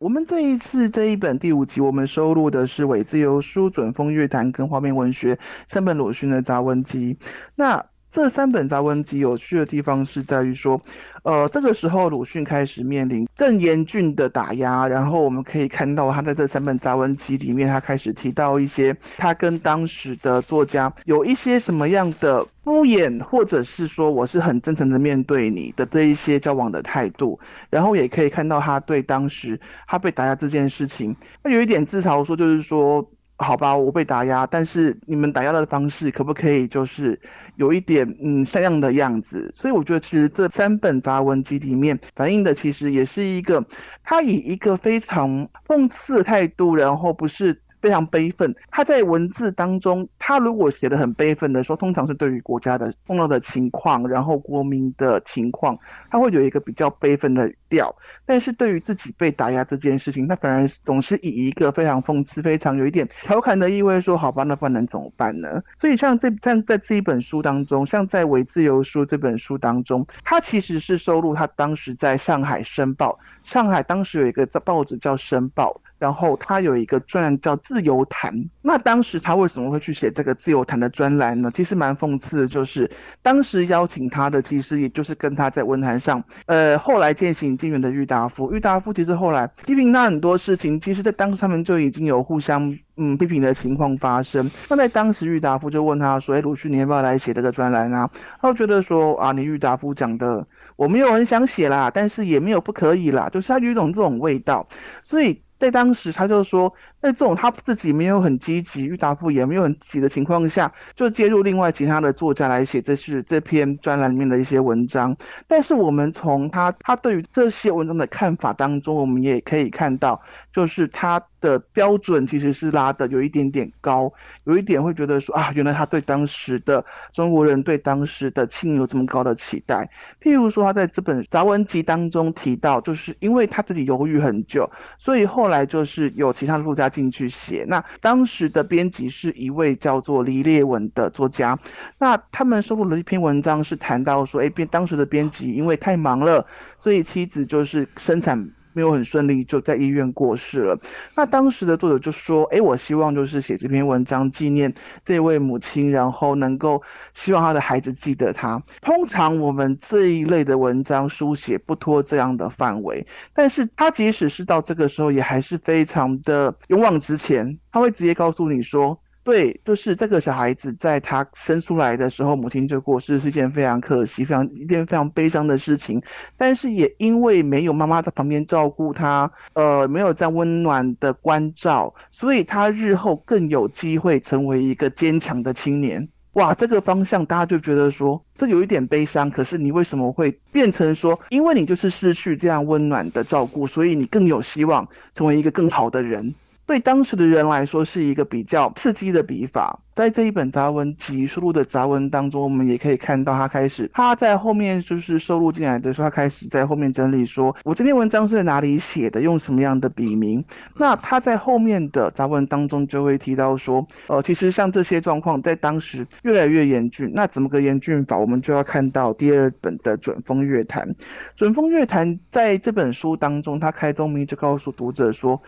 我们这一次这一本第五集，我们收录的是伪自由书、准风月坛跟画面文学三本鲁迅的杂文集。那这三本杂文集有趣的地方是在于说，呃，这个时候鲁迅开始面临更严峻的打压，然后我们可以看到他在这三本杂文集里面，他开始提到一些他跟当时的作家有一些什么样的敷衍，或者是说我是很真诚的面对你的这一些交往的态度，然后也可以看到他对当时他被打压这件事情，他有一点自嘲说，就是说。好吧，我被打压，但是你们打压的方式可不可以就是有一点嗯像样的样子？所以我觉得其实这三本杂文集里面反映的其实也是一个他以一个非常讽刺的态度，然后不是。非常悲愤，他在文字当中，他如果写的很悲愤的时候，通常是对于国家的重要的情况，然后国民的情况，他会有一个比较悲愤的调。但是对于自己被打压这件事情，他反而总是以一个非常讽刺、非常有一点调侃的意味说：“好吧，那不然能怎么办呢？”所以像这像在这一本书当中，像在《伪自由书》这本书当中，他其实是收录他当时在上海《申报》，上海当时有一个报纸叫《申报》。然后他有一个专栏叫《自由谈》，那当时他为什么会去写这个《自由谈》的专栏呢？其实蛮讽刺的，就是当时邀请他的，其实也就是跟他在文坛上，呃，后来渐行渐远的郁达夫。郁达夫其实后来批评他很多事情，其实在当时他们就已经有互相嗯批评的情况发生。那在当时郁达夫就问他说：“哎，鲁迅，你要不要来写这个专栏啊？”他就觉得说：“啊，你郁达夫讲的，我没有很想写啦，但是也没有不可以啦，就是他有一种这种味道，所以。”在当时，他就说，在这种他自己没有很积极，郁达夫也没有很积极的情况下，就介入另外其他的作家来写这是这篇专栏里面的一些文章。但是我们从他他对于这些文章的看法当中，我们也可以看到，就是他。的标准其实是拉的有一点点高，有一点会觉得说啊，原来他对当时的中国人对当时的清有这么高的期待。譬如说他在这本杂文集当中提到，就是因为他自己犹豫很久，所以后来就是有其他的作家进去写。那当时的编辑是一位叫做黎烈文的作家，那他们收录了一篇文章，是谈到说，哎，编当时的编辑因为太忙了，所以妻子就是生产。没有很顺利，就在医院过世了。那当时的作者就说：“哎，我希望就是写这篇文章纪念这位母亲，然后能够希望他的孩子记得他。通常我们这一类的文章书写不脱这样的范围，但是他即使是到这个时候，也还是非常的勇往直前。他会直接告诉你说。”对，就是这个小孩子在他生出来的时候，母亲就过世，是一件非常可惜、非常一件非常悲伤的事情。但是也因为没有妈妈在旁边照顾他，呃，没有在温暖的关照，所以他日后更有机会成为一个坚强的青年。哇，这个方向大家就觉得说，这有一点悲伤。可是你为什么会变成说，因为你就是失去这样温暖的照顾，所以你更有希望成为一个更好的人？对当时的人来说，是一个比较刺激的笔法。在这一本杂文集收录的杂文当中，我们也可以看到，他开始他在后面就是收录进来的时候，他开始在后面整理说，我这篇文章是在哪里写的，用什么样的笔名。那他在后面的杂文当中就会提到说，呃，其实像这些状况在当时越来越严峻。那怎么个严峻法？我们就要看到第二本的《准风乐坛》。《准风乐坛》在这本书当中，他开宗明义就告诉读者说。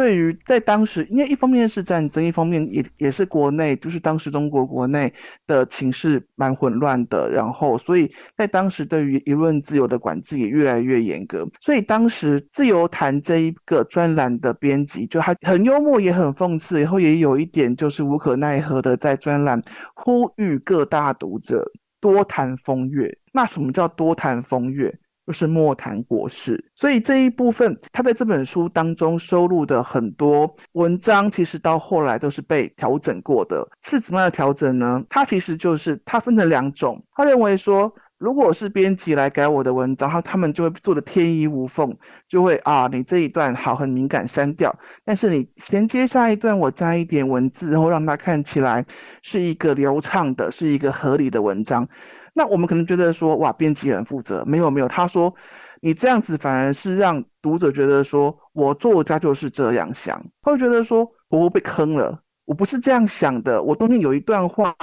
对于在当时，因为一方面是战争，一方面也也是国内，就是当时中国国内的情势蛮混乱的，然后所以在当时对于舆论自由的管制也越来越严格，所以当时自由谈这一个专栏的编辑就他很幽默，也很讽刺，然后也有一点就是无可奈何的在专栏呼吁各大读者多谈风月。那什么叫多谈风月？就是莫谈国事，所以这一部分他在这本书当中收录的很多文章，其实到后来都是被调整过的。是怎么样的调整呢？他其实就是他分成两种。他认为说，如果是编辑来改我的文章，他他们就会做的天衣无缝，就会啊，你这一段好很敏感删掉，但是你衔接下一段，我加一点文字，然后让它看起来是一个流畅的，是一个合理的文章。那我们可能觉得说，哇，编辑很负责，没有没有，他说你这样子反而是让读者觉得说我作家就是这样想，他会觉得说我被坑了。我不是这样想的。我中间有一段话，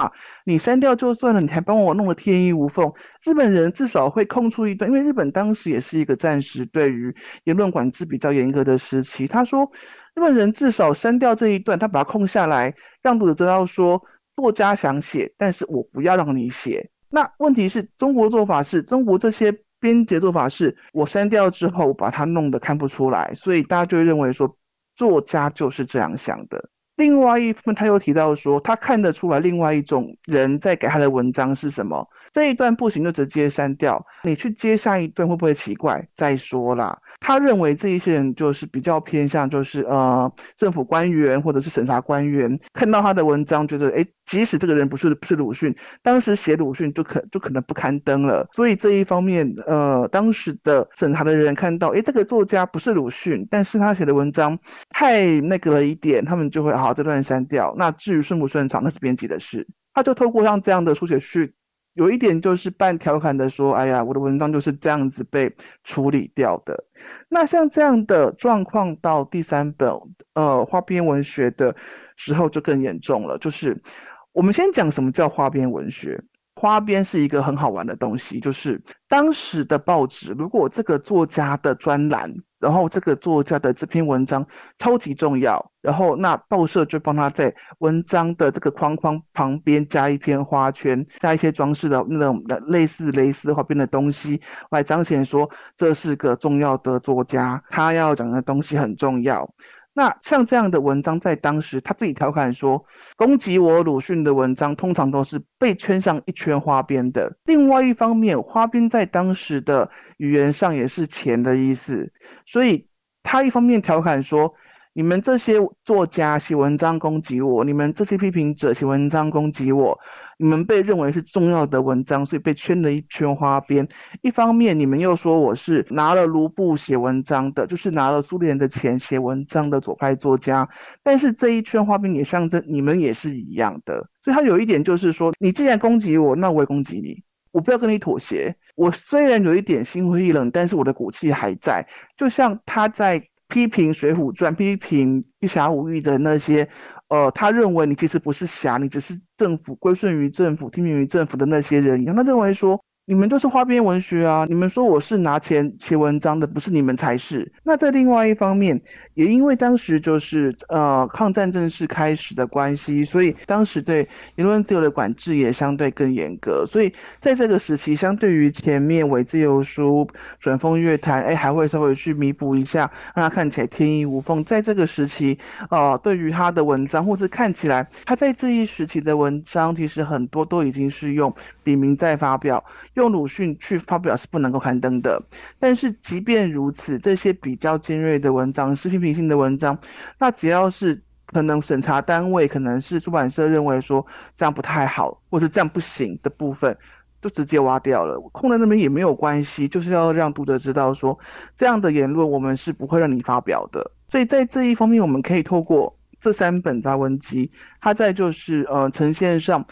你删掉就算了，你还帮我弄得天衣无缝。日本人至少会空出一段，因为日本当时也是一个暂时对于言论管制比较严格的时期。他说，日本人至少删掉这一段，他把它空下来，让读者知道说，作家想写，但是我不要让你写。那问题是中国做法是中国这些。编辑做法是我删掉之后把它弄得看不出来，所以大家就会认为说作家就是这样想的。另外一部分他又提到说他看得出来另外一种人在给他的文章是什么，这一段不行就直接删掉，你去接下一段会不会奇怪？再说啦。他认为这一些人就是比较偏向，就是呃政府官员或者是审查官员，看到他的文章，觉得哎，即使这个人不是不是鲁迅，当时写鲁迅就可就可能不刊登了。所以这一方面，呃，当时的审查的人看到，哎，这个作家不是鲁迅，但是他写的文章太那个了一点，他们就会好这段删掉。那至于顺不顺畅，那是编辑的事。他就透过像这样的书写去。有一点就是半调侃的说：“哎呀，我的文章就是这样子被处理掉的。”那像这样的状况到第三本呃花边文学的时候就更严重了。就是我们先讲什么叫花边文学。花边是一个很好玩的东西，就是当时的报纸，如果这个作家的专栏，然后这个作家的这篇文章超级重要，然后那报社就帮他在文章的这个框框旁边加一篇花圈，加一些装饰的那种类似蕾丝花边的东西，来彰显说这是个重要的作家，他要讲的东西很重要。那像这样的文章，在当时他自己调侃说，攻击我鲁迅的文章，通常都是被圈上一圈花边的。另外一方面，花边在当时的语言上也是钱的意思，所以他一方面调侃说。你们这些作家写文章攻击我，你们这些批评者写文章攻击我，你们被认为是重要的文章，所以被圈了一圈花边。一方面，你们又说我是拿了卢布写文章的，就是拿了苏联的钱写文章的左派作家。但是这一圈花边也象征你们也是一样的。所以他有一点就是说，你既然攻击我，那我也攻击你，我不要跟你妥协。我虽然有一点心灰意冷，但是我的骨气还在。就像他在。批评《水浒传》、批评《一侠五义》的那些，呃，他认为你其实不是侠，你只是政府归顺于政府、听命于政府的那些人一样，他认为说。你们都是花边文学啊！你们说我是拿钱写文章的，不是你们才是。那在另外一方面，也因为当时就是呃抗战正式开始的关系，所以当时对言论自由的管制也相对更严格。所以在这个时期，相对于前面伪自由书、转风乐坛，哎，还会稍微去弥补一下，让它看起来天衣无缝。在这个时期，呃，对于他的文章，或是看起来他在这一时期的文章，其实很多都已经是用笔名在发表。用鲁迅去发表是不能够刊登的，但是即便如此，这些比较尖锐的文章是批评性的文章，那只要是可能审查单位可能是出版社认为说这样不太好，或是这样不行的部分，就直接挖掉了。空在那边也没有关系，就是要让读者知道说这样的言论我们是不会让你发表的。所以在这一方面，我们可以透过这三本杂文集，它在就是呃呈现上。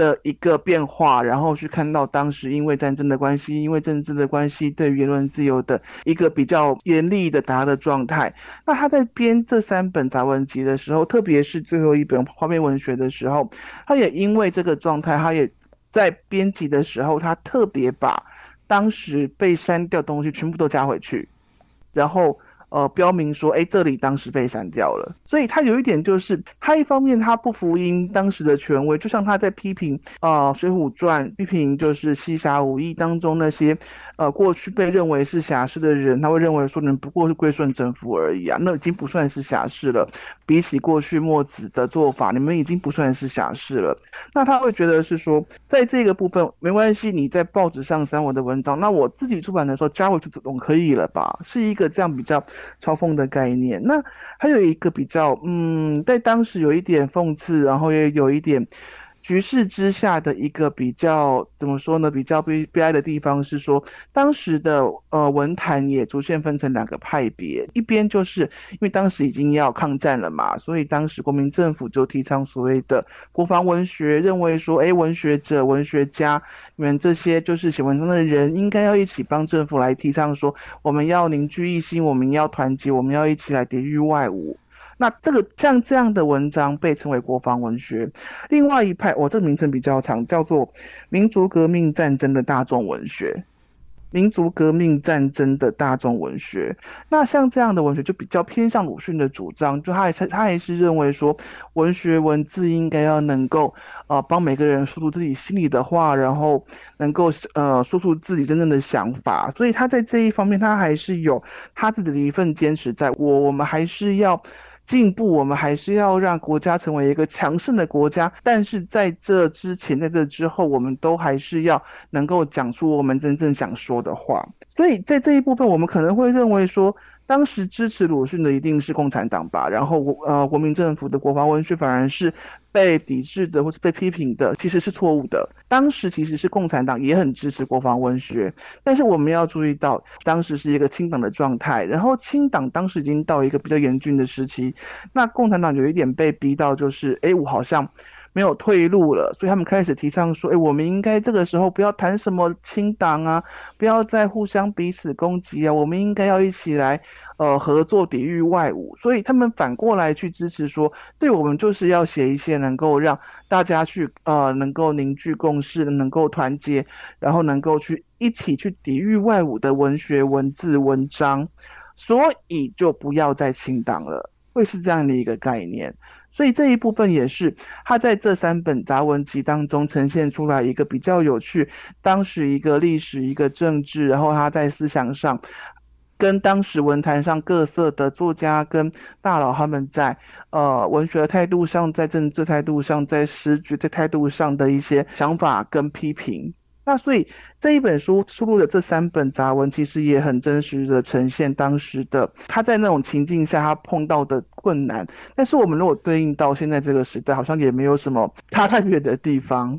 的一个变化，然后去看到当时因为战争的关系，因为政治的关系，对言论自由的一个比较严厉的打压的状态。那他在编这三本杂文集的时候，特别是最后一本画面文学的时候，他也因为这个状态，他也在编辑的时候，他特别把当时被删掉东西全部都加回去，然后。呃，标明说，哎，这里当时被删掉了，所以他有一点就是，他一方面他不服膺当时的权威，就像他在批评啊《水浒传》，批评就是西侠武艺当中那些。呃，过去被认为是侠士的人，他会认为说，你们不过是归顺政府而已啊，那已经不算是侠士了。比起过去墨子的做法，你们已经不算是侠士了。那他会觉得是说，在这个部分没关系，你在报纸上删我的文章，那我自己出版的时候加回去总可以了吧？是一个这样比较嘲讽的概念。那还有一个比较，嗯，在当时有一点讽刺，然后也有一点。局势之下的一个比较怎么说呢？比较悲悲哀的地方是说，当时的呃文坛也逐渐分成两个派别，一边就是因为当时已经要抗战了嘛，所以当时国民政府就提倡所谓的国防文学，认为说，哎，文学者、文学家，你们这些就是写文章的人，应该要一起帮政府来提倡说，我们要凝聚一心，我们要团结，我们要一起来抵御外侮。那这个像这样的文章被称为国防文学。另外一派，我这个名称比较长，叫做民族革命战争的大众文学。民族革命战争的大众文学，那像这样的文学就比较偏向鲁迅的主张，就他还他还是认为说，文学文字应该要能够呃帮每个人说出自己心里的话，然后能够呃说出自己真正的想法，所以他在这一方面他还是有他自己的一份坚持，在我我们还是要。进步，我们还是要让国家成为一个强盛的国家。但是在这之前，在这之后，我们都还是要能够讲出我们真正想说的话。所以在这一部分，我们可能会认为说。当时支持鲁迅的一定是共产党吧，然后国呃国民政府的国防文学反而是被抵制的或是被批评的，其实是错误的。当时其实是共产党也很支持国防文学，但是我们要注意到，当时是一个清党的状态，然后清党当时已经到一个比较严峻的时期，那共产党有一点被逼到就是，哎，我好像。没有退路了，所以他们开始提倡说：“哎，我们应该这个时候不要谈什么清党啊，不要再互相彼此攻击啊，我们应该要一起来，呃，合作抵御外侮。”所以他们反过来去支持说：“对我们就是要写一些能够让大家去，呃，能够凝聚共识，能够团结，然后能够去一起去抵御外侮的文学文字文章，所以就不要再清党了，会是这样的一个概念。”所以这一部分也是他在这三本杂文集当中呈现出来一个比较有趣，当时一个历史、一个政治，然后他在思想上跟当时文坛上各色的作家跟大佬他们在呃文学态度上、在政治态度上、在诗句在态度上的一些想法跟批评。那所以这一本书收录的这三本杂文，其实也很真实的呈现当时的他在那种情境下他碰到的困难。但是我们如果对应到现在这个时代，好像也没有什么差太远的地方。